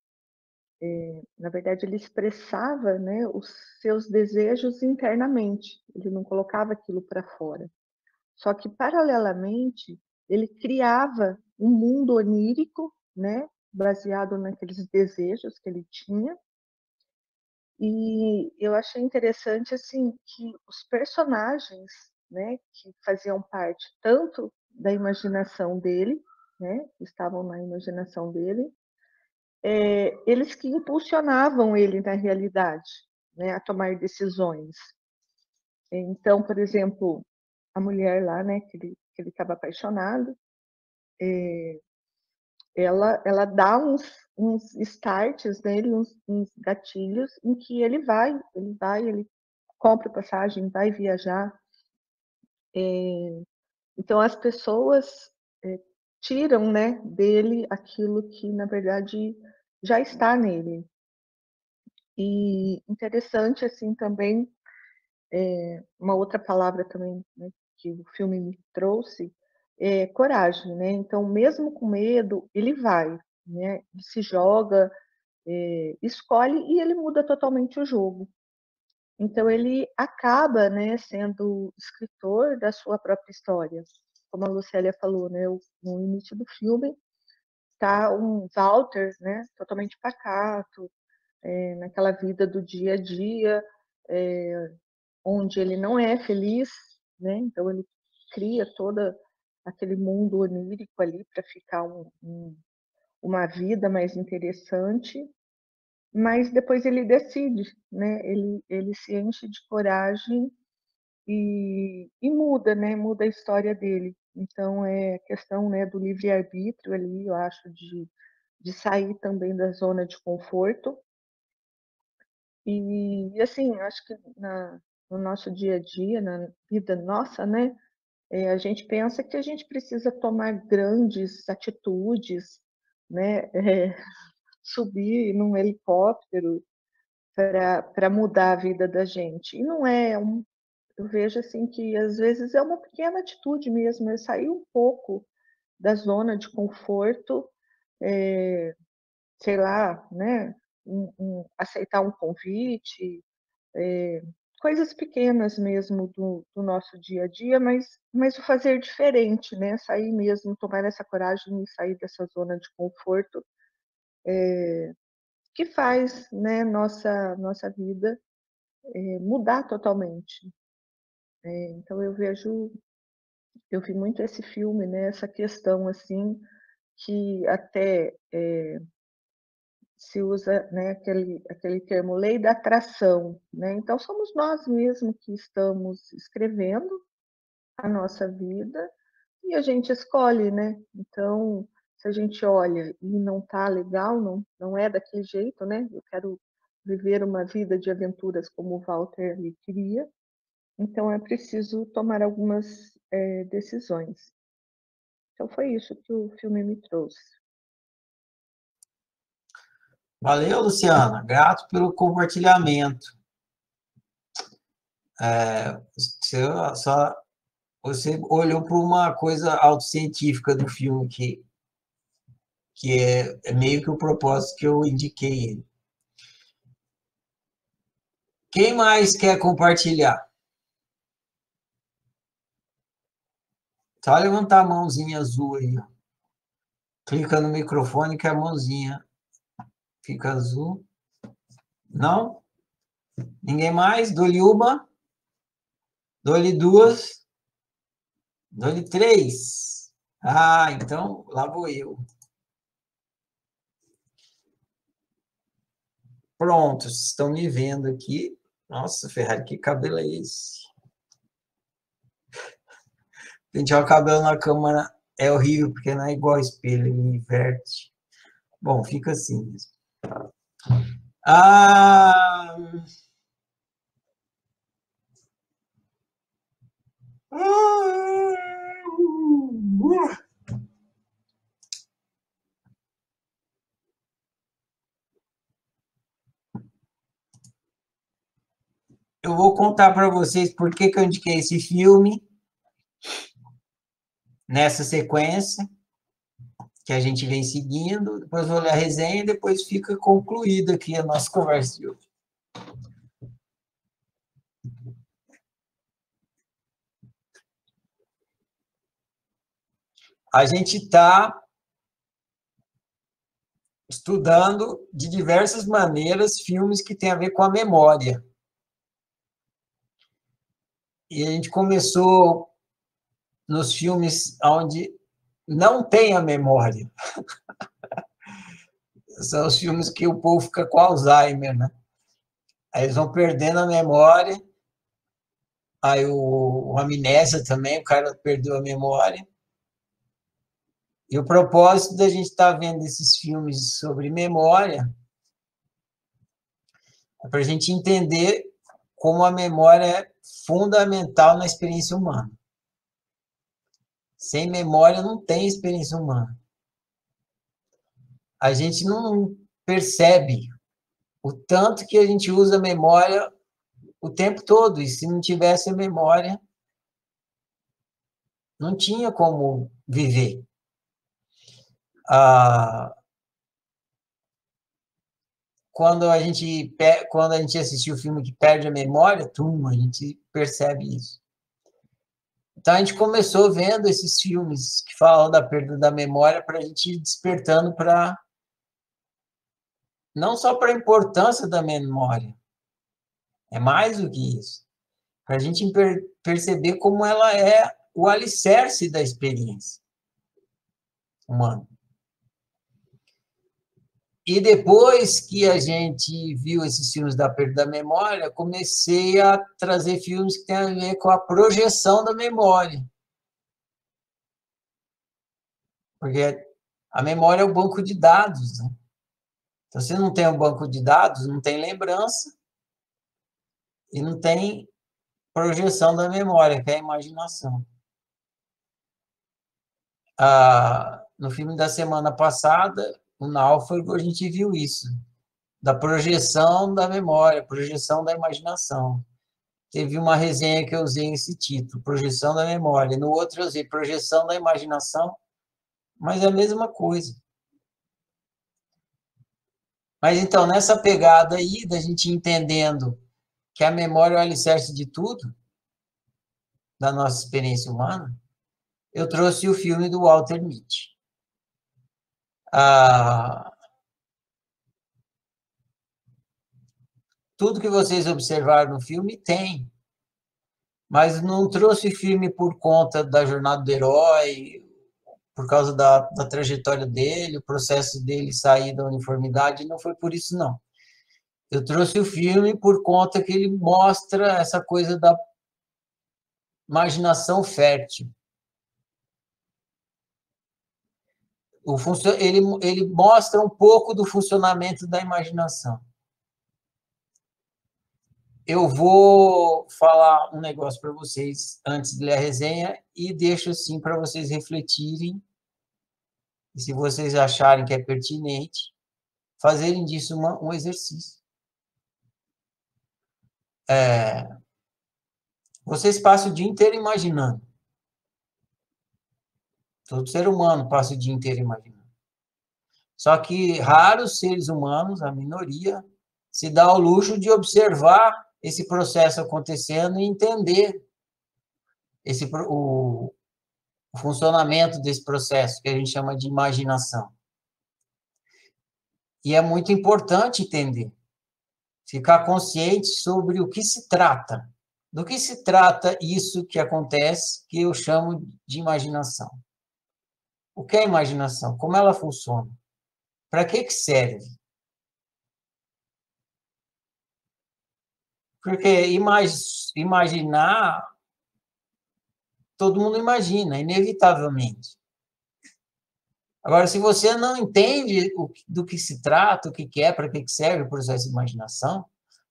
Speaker 6: é, na verdade, ele expressava né, os seus desejos internamente, ele não colocava aquilo para fora. Só que, paralelamente, ele criava um mundo onírico, né, baseado naqueles desejos que ele tinha, e eu achei interessante assim que os personagens, né, que faziam parte tanto da imaginação dele, né, estavam na imaginação dele, é, eles que impulsionavam ele na realidade, né, a tomar decisões. Então, por exemplo, a mulher lá, né, que ele que ele estava apaixonado, é, ela, ela dá uns, uns starts nele, uns, uns gatilhos em que ele vai, ele vai, ele compra passagem, vai viajar. É, então as pessoas é, tiram, né, dele aquilo que na verdade já está nele. E interessante assim também é, uma outra palavra também né, que o filme me trouxe é, coragem, né? Então, mesmo com medo, ele vai, né? Ele se joga, é, escolhe e ele muda totalmente o jogo. Então, ele acaba, né, sendo escritor da sua própria história. Como a Lucélia falou, né, no início do filme, tá um Walter, né, totalmente pacato, é, naquela vida do dia a dia, é, onde ele não é feliz, né? Então ele cria toda aquele mundo onírico ali para ficar um, um, uma vida mais interessante, mas depois ele decide, né? Ele, ele se enche de coragem e, e muda, né? Muda a história dele. Então é questão, né, do livre arbítrio ali, eu acho de de sair também da zona de conforto. E, e assim, acho que na, no nosso dia a dia, na vida nossa, né, é, a gente pensa que a gente precisa tomar grandes atitudes, né? É, subir num helicóptero para mudar a vida da gente. E não é um, eu vejo assim que às vezes é uma pequena atitude mesmo, é sair um pouco da zona de conforto, é, sei lá, né? Um, um, aceitar um convite, é, coisas pequenas mesmo do, do, nosso dia a dia, mas, mas o fazer diferente, né? Sair mesmo, tomar essa coragem e sair dessa zona de conforto é, que faz né, nossa, nossa vida mudar totalmente. É, então eu vejo, eu vi muito esse filme, né, essa questão assim, que até é, se usa né, aquele, aquele termo lei da atração. Né? Então, somos nós mesmos que estamos escrevendo a nossa vida e a gente escolhe. Né? Então, se a gente olha e não está legal, não, não é daquele jeito, né? eu quero viver uma vida de aventuras como o Walter lhe queria, então é preciso tomar algumas é, decisões. Então, foi isso que o filme me trouxe.
Speaker 1: Valeu, Luciana. Grato pelo compartilhamento. É, você, só, você olhou para uma coisa autocientífica do filme que, que é, é meio que o propósito que eu indiquei. Quem mais quer compartilhar? Só levantar a mãozinha azul aí. Clica no microfone que a mãozinha fica azul. Não? Ninguém mais? Dou-lhe uma. Dou-lhe duas. Dou-lhe três. Ah, então lá vou eu. Pronto, estão me vendo aqui. Nossa, Ferrari, que cabelo é esse? Pentear o cabelo na câmera é horrível, porque não é igual espelho, ele inverte. Bom, fica assim mesmo. Ah... Eu vou contar para vocês por que, que eu indiquei esse filme nessa sequência que a gente vem seguindo, depois vou ler a resenha e depois fica concluída aqui a nossa conversa de hoje. A gente está estudando de diversas maneiras filmes que têm a ver com a memória. E a gente começou nos filmes onde não tem a memória. São os filmes que o povo fica com Alzheimer, né? Aí eles vão perdendo a memória. Aí o, o amnésia também, o cara perdeu a memória. E o propósito da gente estar tá vendo esses filmes sobre memória é para a gente entender como a memória é fundamental na experiência humana. Sem memória não tem experiência humana. A gente não percebe o tanto que a gente usa a memória o tempo todo. E se não tivesse a memória, não tinha como viver. Ah, quando a gente quando a gente assistiu o filme que perde a memória, tum, a gente percebe isso. Então a gente começou vendo esses filmes que falam da perda da memória para a gente ir despertando para não só para a importância da memória, é mais do que isso, para a gente per perceber como ela é o alicerce da experiência humana. E depois que a gente viu esses filmes da perda da memória, comecei a trazer filmes que têm a ver com a projeção da memória. Porque a memória é o banco de dados. Né? Então, se não tem um banco de dados, não tem lembrança e não tem projeção da memória, que é a imaginação. Ah, no filme da semana passada, o náufrago, a gente viu isso, da projeção da memória, projeção da imaginação. Teve uma resenha que eu usei esse título, projeção da memória. No outro eu usei projeção da imaginação, mas é a mesma coisa. Mas então, nessa pegada aí, da gente entendendo que a memória é o alicerce de tudo, da nossa experiência humana, eu trouxe o filme do Walter Mitty. Ah, tudo que vocês observaram no filme tem, mas não trouxe filme por conta da jornada do herói, por causa da, da trajetória dele, o processo dele sair da uniformidade, não foi por isso, não. Eu trouxe o filme por conta que ele mostra essa coisa da imaginação fértil. O ele, ele mostra um pouco do funcionamento da imaginação. Eu vou falar um negócio para vocês antes de ler a resenha e deixo assim para vocês refletirem. E se vocês acharem que é pertinente, fazerem disso uma, um exercício. É, vocês passam o dia inteiro imaginando. Todo ser humano passa o dia inteiro imaginando. Só que raros seres humanos, a minoria, se dá ao luxo de observar esse processo acontecendo e entender esse, o, o funcionamento desse processo, que a gente chama de imaginação. E é muito importante entender, ficar consciente sobre o que se trata. Do que se trata isso que acontece, que eu chamo de imaginação? O que é imaginação? Como ela funciona? Para que, que serve? Porque imaginar, todo mundo imagina, inevitavelmente. Agora, se você não entende do que se trata, o que é, para que serve o processo de imaginação,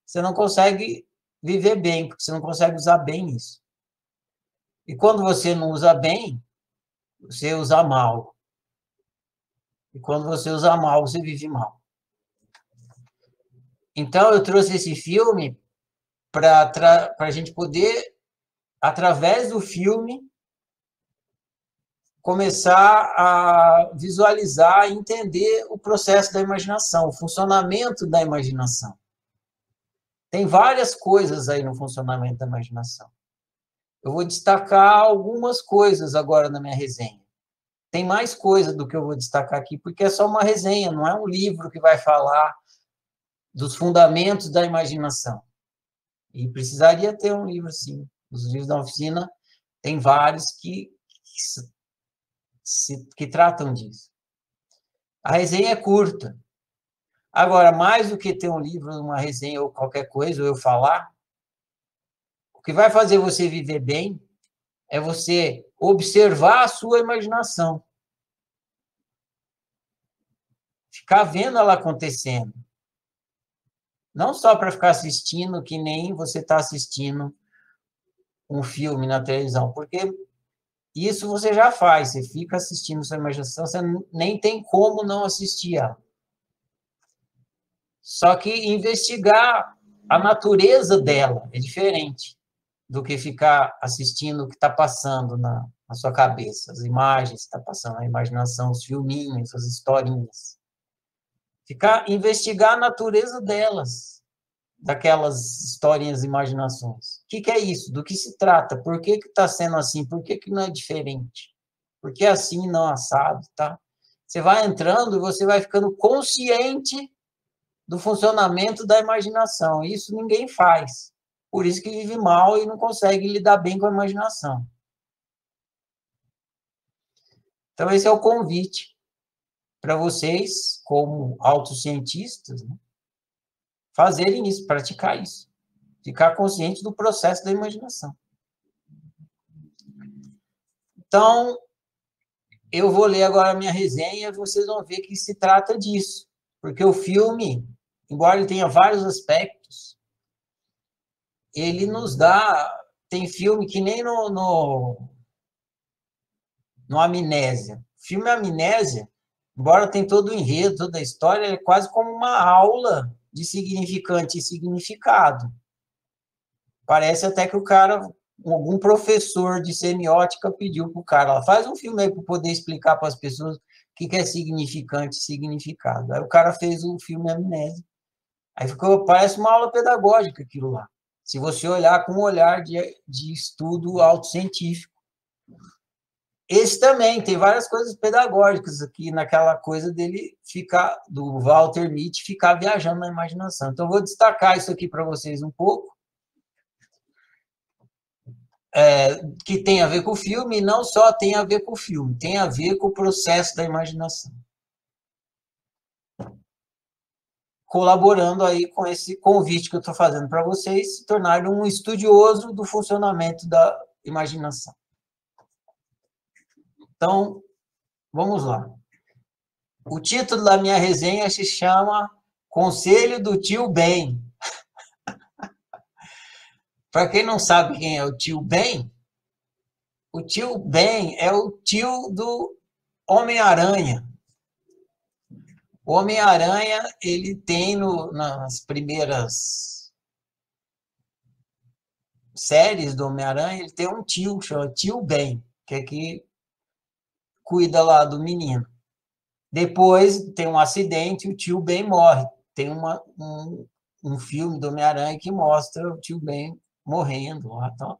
Speaker 1: você não consegue viver bem, porque você não consegue usar bem isso. E quando você não usa bem, você usa mal. E quando você usa mal, você vive mal. Então, eu trouxe esse filme para a gente poder, através do filme, começar a visualizar e entender o processo da imaginação, o funcionamento da imaginação. Tem várias coisas aí no funcionamento da imaginação. Eu vou destacar algumas coisas agora na minha resenha. Tem mais coisa do que eu vou destacar aqui, porque é só uma resenha, não é um livro que vai falar dos fundamentos da imaginação. E precisaria ter um livro assim. Os livros da oficina tem vários que, que, se, que tratam disso. A resenha é curta. Agora, mais do que ter um livro, uma resenha ou qualquer coisa, ou eu falar, o que vai fazer você viver bem é você observar a sua imaginação. Ficar vendo ela acontecendo. Não só para ficar assistindo, que nem você está assistindo um filme na televisão, porque isso você já faz, você fica assistindo sua imaginação, você nem tem como não assistir ela. Só que investigar a natureza dela é diferente do que ficar assistindo o que está passando na, na, sua cabeça, as imagens que está passando, a imaginação, os filminhos, as historinhas. Ficar, investigar a natureza delas, daquelas historinhas, imaginações. O que, que, é isso? Do que se trata? Por que está sendo assim? Por que, que não é diferente? Por que assim não assado, tá? Você vai entrando e você vai ficando consciente do funcionamento da imaginação. Isso ninguém faz. Por isso que vive mal e não consegue lidar bem com a imaginação. Então, esse é o convite para vocês, como autocientistas, né, fazerem isso, praticar isso. Ficar consciente do processo da imaginação. Então, eu vou ler agora a minha resenha e vocês vão ver que se trata disso. Porque o filme, embora ele tenha vários aspectos, ele nos dá. Tem filme que nem no, no, no Amnésia. Filme Amnésia, embora tenha todo o enredo, toda a história, é quase como uma aula de significante e significado. Parece até que o cara, algum professor de semiótica pediu para o cara, faz um filme aí para poder explicar para as pessoas o que, que é significante e significado. Aí o cara fez o filme Amnésia. Aí ficou, parece uma aula pedagógica aquilo lá se você olhar com um olhar de, de estudo autocientífico. Esse também tem várias coisas pedagógicas aqui naquela coisa dele ficar, do Walter Mitty, ficar viajando na imaginação. Então, vou destacar isso aqui para vocês um pouco, é, que tem a ver com o filme, e não só tem a ver com o filme, tem a ver com o processo da imaginação. Colaborando aí com esse convite que eu estou fazendo para vocês, se tornarem um estudioso do funcionamento da imaginação. Então, vamos lá. O título da minha resenha se chama Conselho do Tio Ben. para quem não sabe quem é o tio Ben, o tio Ben é o tio do Homem-Aranha. Homem-Aranha, ele tem no, nas primeiras séries do Homem-Aranha, ele tem um tio, chama Tio Ben, que é que cuida lá do menino. Depois tem um acidente e o tio Ben morre. Tem uma, um, um filme do Homem-Aranha que mostra o tio Ben morrendo lá. Então,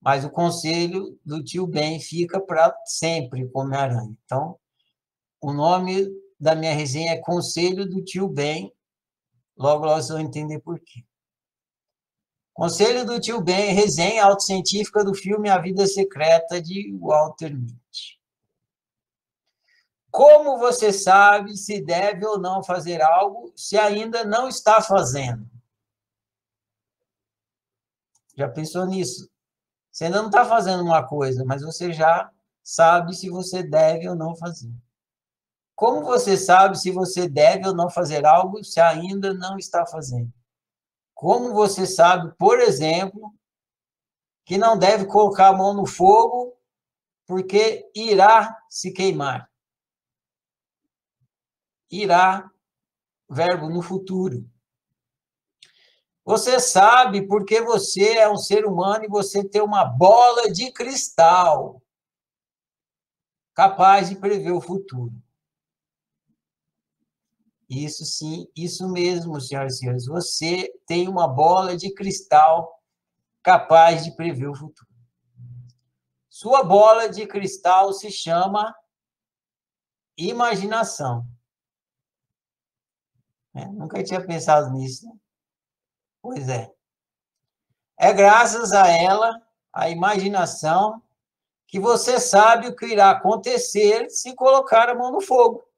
Speaker 1: mas o conselho do tio Ben fica para sempre com Homem-Aranha. Então, o nome da minha resenha é Conselho do Tio Ben. Logo, logo vocês vão entender por quê. Conselho do Tio Ben, resenha autocientífica do filme A Vida Secreta de Walter Mitty. Como você sabe se deve ou não fazer algo se ainda não está fazendo? Já pensou nisso? Você ainda não está fazendo uma coisa, mas você já sabe se você deve ou não fazer. Como você sabe se você deve ou não fazer algo se ainda não está fazendo? Como você sabe, por exemplo, que não deve colocar a mão no fogo porque irá se queimar? irá, verbo no futuro. Você sabe porque você é um ser humano e você tem uma bola de cristal capaz de prever o futuro. Isso sim, isso mesmo, senhoras e senhores. Você tem uma bola de cristal capaz de prever o futuro. Sua bola de cristal se chama imaginação. É, nunca tinha pensado nisso. Né? Pois é. É graças a ela, a imaginação, que você sabe o que irá acontecer se colocar a mão no fogo.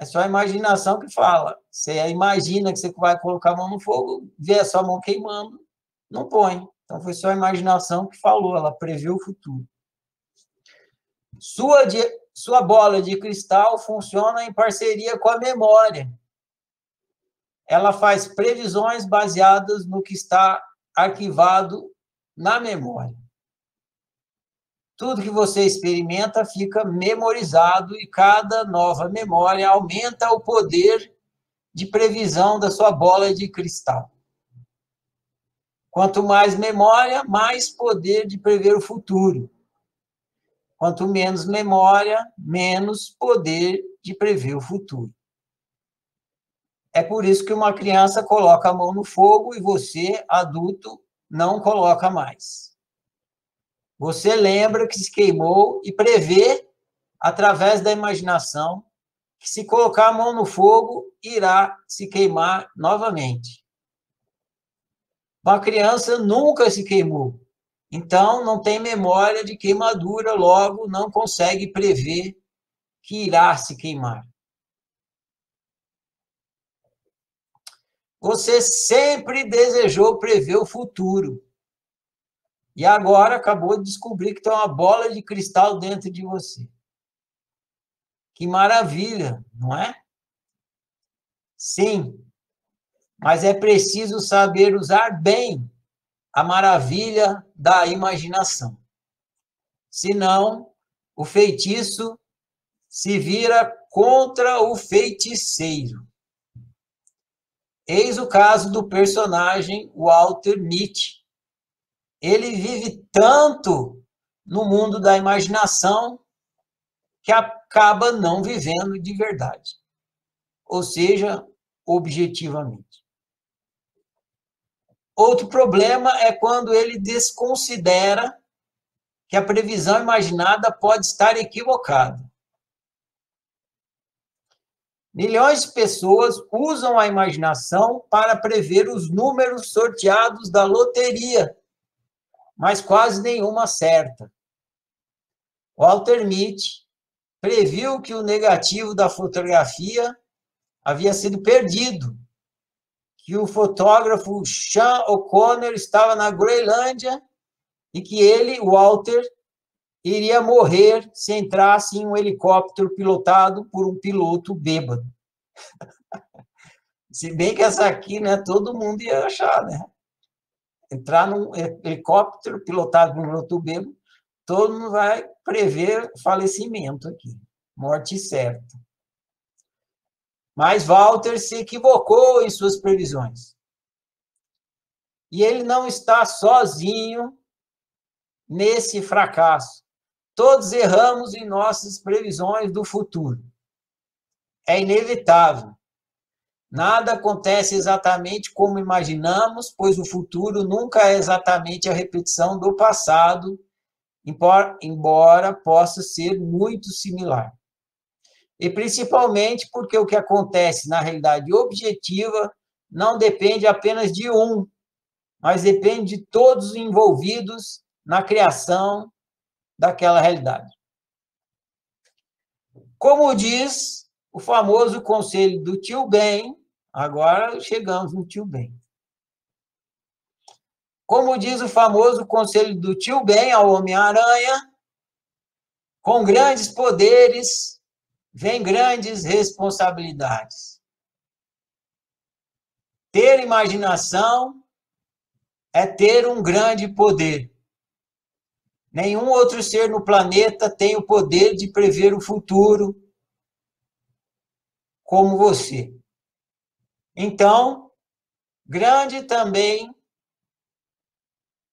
Speaker 1: É só a imaginação que fala. Você imagina que você vai colocar a mão no fogo, vê a sua mão queimando, não põe. Então foi só a imaginação que falou, ela previu o futuro. Sua, sua bola de cristal funciona em parceria com a memória ela faz previsões baseadas no que está arquivado na memória. Tudo que você experimenta fica memorizado e cada nova memória aumenta o poder de previsão da sua bola de cristal. Quanto mais memória, mais poder de prever o futuro. Quanto menos memória, menos poder de prever o futuro. É por isso que uma criança coloca a mão no fogo e você, adulto, não coloca mais. Você lembra que se queimou e prevê, através da imaginação, que se colocar a mão no fogo, irá se queimar novamente. Uma criança nunca se queimou, então não tem memória de queimadura, logo não consegue prever que irá se queimar. Você sempre desejou prever o futuro. E agora acabou de descobrir que tem uma bola de cristal dentro de você. Que maravilha, não é? Sim. Mas é preciso saber usar bem a maravilha da imaginação. Senão, o feitiço se vira contra o feiticeiro. Eis o caso do personagem Walter Mitty. Ele vive tanto no mundo da imaginação que acaba não vivendo de verdade. Ou seja, objetivamente. Outro problema é quando ele desconsidera que a previsão imaginada pode estar equivocada. Milhões de pessoas usam a imaginação para prever os números sorteados da loteria, mas quase nenhuma acerta. Walter Mitty previu que o negativo da fotografia havia sido perdido, que o fotógrafo Sean O'Connor estava na Groenlândia e que ele, Walter, iria morrer se entrasse em um helicóptero pilotado por um piloto bêbado. se bem que essa aqui, né, todo mundo ia achar, né? Entrar num helicóptero pilotado por um piloto bêbado, todo mundo vai prever falecimento aqui, morte certa. Mas Walter se equivocou em suas previsões. E ele não está sozinho nesse fracasso. Todos erramos em nossas previsões do futuro. É inevitável. Nada acontece exatamente como imaginamos, pois o futuro nunca é exatamente a repetição do passado, embora possa ser muito similar. E principalmente porque o que acontece na realidade objetiva não depende apenas de um, mas depende de todos os envolvidos na criação daquela realidade. Como diz o famoso conselho do tio Ben, agora chegamos no tio Ben. Como diz o famoso conselho do tio Ben ao Homem-Aranha, com grandes poderes vem grandes responsabilidades. Ter imaginação é ter um grande poder. Nenhum outro ser no planeta tem o poder de prever o futuro como você. Então, grande também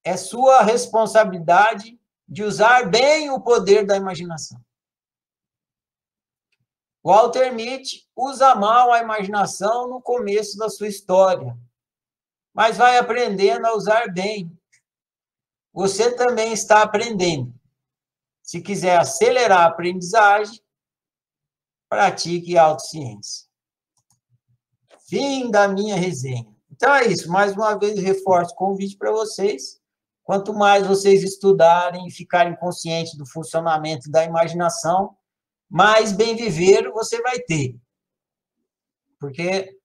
Speaker 1: é sua responsabilidade de usar bem o poder da imaginação. Walter Mitty usa mal a imaginação no começo da sua história, mas vai aprendendo a usar bem. Você também está aprendendo. Se quiser acelerar a aprendizagem, pratique autociência. Fim da minha resenha. Então é isso. Mais uma vez, reforço o convite para vocês. Quanto mais vocês estudarem e ficarem conscientes do funcionamento da imaginação, mais bem viver você vai ter. Porque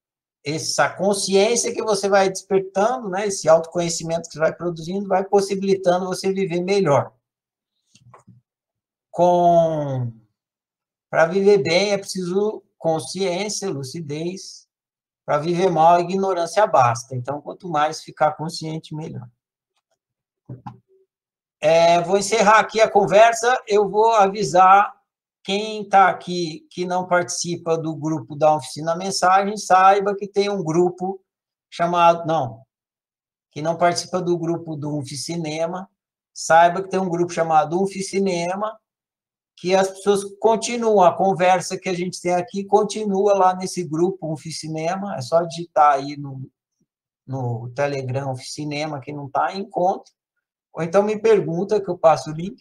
Speaker 1: essa consciência que você vai despertando, né, esse autoconhecimento que você vai produzindo, vai possibilitando você viver melhor. Com para viver bem é preciso consciência, lucidez. Para viver mal, ignorância basta. Então, quanto mais ficar consciente, melhor. É, vou encerrar aqui a conversa. Eu vou avisar quem está aqui que não participa do grupo da oficina mensagem, saiba que tem um grupo chamado. Não, que não participa do grupo do Unficinema, saiba que tem um grupo chamado Unficinema, que as pessoas continuam, a conversa que a gente tem aqui continua lá nesse grupo Unficinema, é só digitar aí no, no Telegram Unficinema, que não está, encontra, ou então me pergunta que eu passo o link.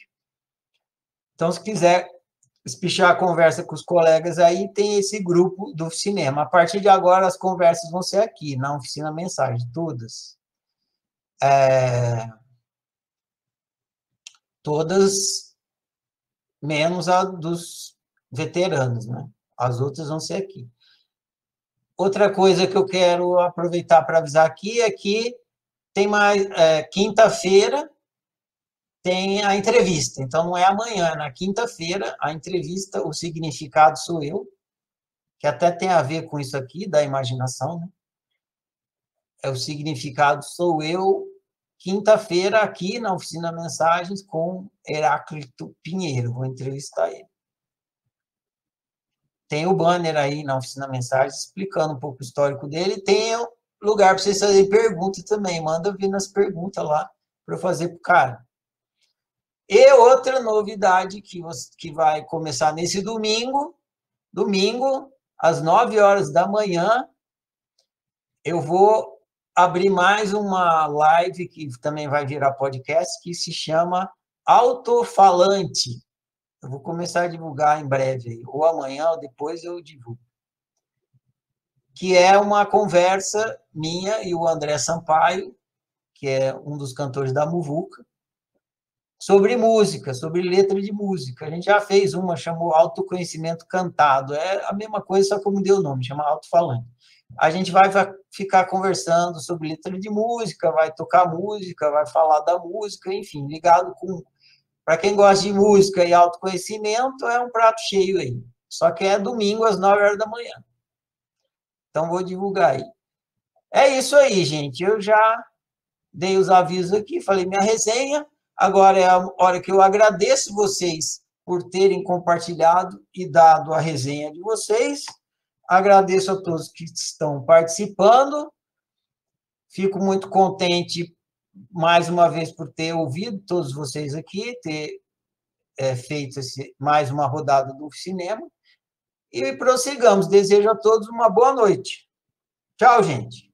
Speaker 1: Então, se quiser espichar a conversa com os colegas aí, tem esse grupo do cinema. A partir de agora, as conversas vão ser aqui, na oficina mensagem, todas. É... Todas, menos a dos veteranos, né? As outras vão ser aqui. Outra coisa que eu quero aproveitar para avisar aqui é que tem mais é, quinta-feira tem a entrevista. Então, não é amanhã, é na quinta-feira, a entrevista, o significado sou eu, que até tem a ver com isso aqui, da imaginação, né? É o significado sou eu, quinta-feira, aqui na Oficina Mensagens, com Heráclito Pinheiro, vou entrevistar ele. Tem o banner aí na Oficina Mensagens explicando um pouco o histórico dele. Tem lugar para vocês fazerem perguntas também. Manda vir nas perguntas lá para fazer para o cara. E outra novidade que, que vai começar nesse domingo, domingo, às 9 horas da manhã, eu vou abrir mais uma live que também vai virar podcast, que se chama Autofalante. Eu vou começar a divulgar em breve, ou amanhã, ou depois eu divulgo. Que é uma conversa minha e o André Sampaio, que é um dos cantores da Muvuca, sobre música, sobre letra de música. A gente já fez uma, chamou Autoconhecimento Cantado. É a mesma coisa, só que eu mudei o nome, chama Autofalante. A gente vai ficar conversando sobre letra de música, vai tocar música, vai falar da música, enfim, ligado com. Para quem gosta de música e autoconhecimento, é um prato cheio aí. Só que é domingo às 9 horas da manhã. Então, vou divulgar aí. É isso aí, gente. Eu já dei os avisos aqui, falei minha resenha. Agora é a hora que eu agradeço vocês por terem compartilhado e dado a resenha de vocês. Agradeço a todos que estão participando. Fico muito contente, mais uma vez, por ter ouvido todos vocês aqui, ter é, feito esse, mais uma rodada do cinema. E prossigamos. Desejo a todos uma boa noite. Tchau, gente.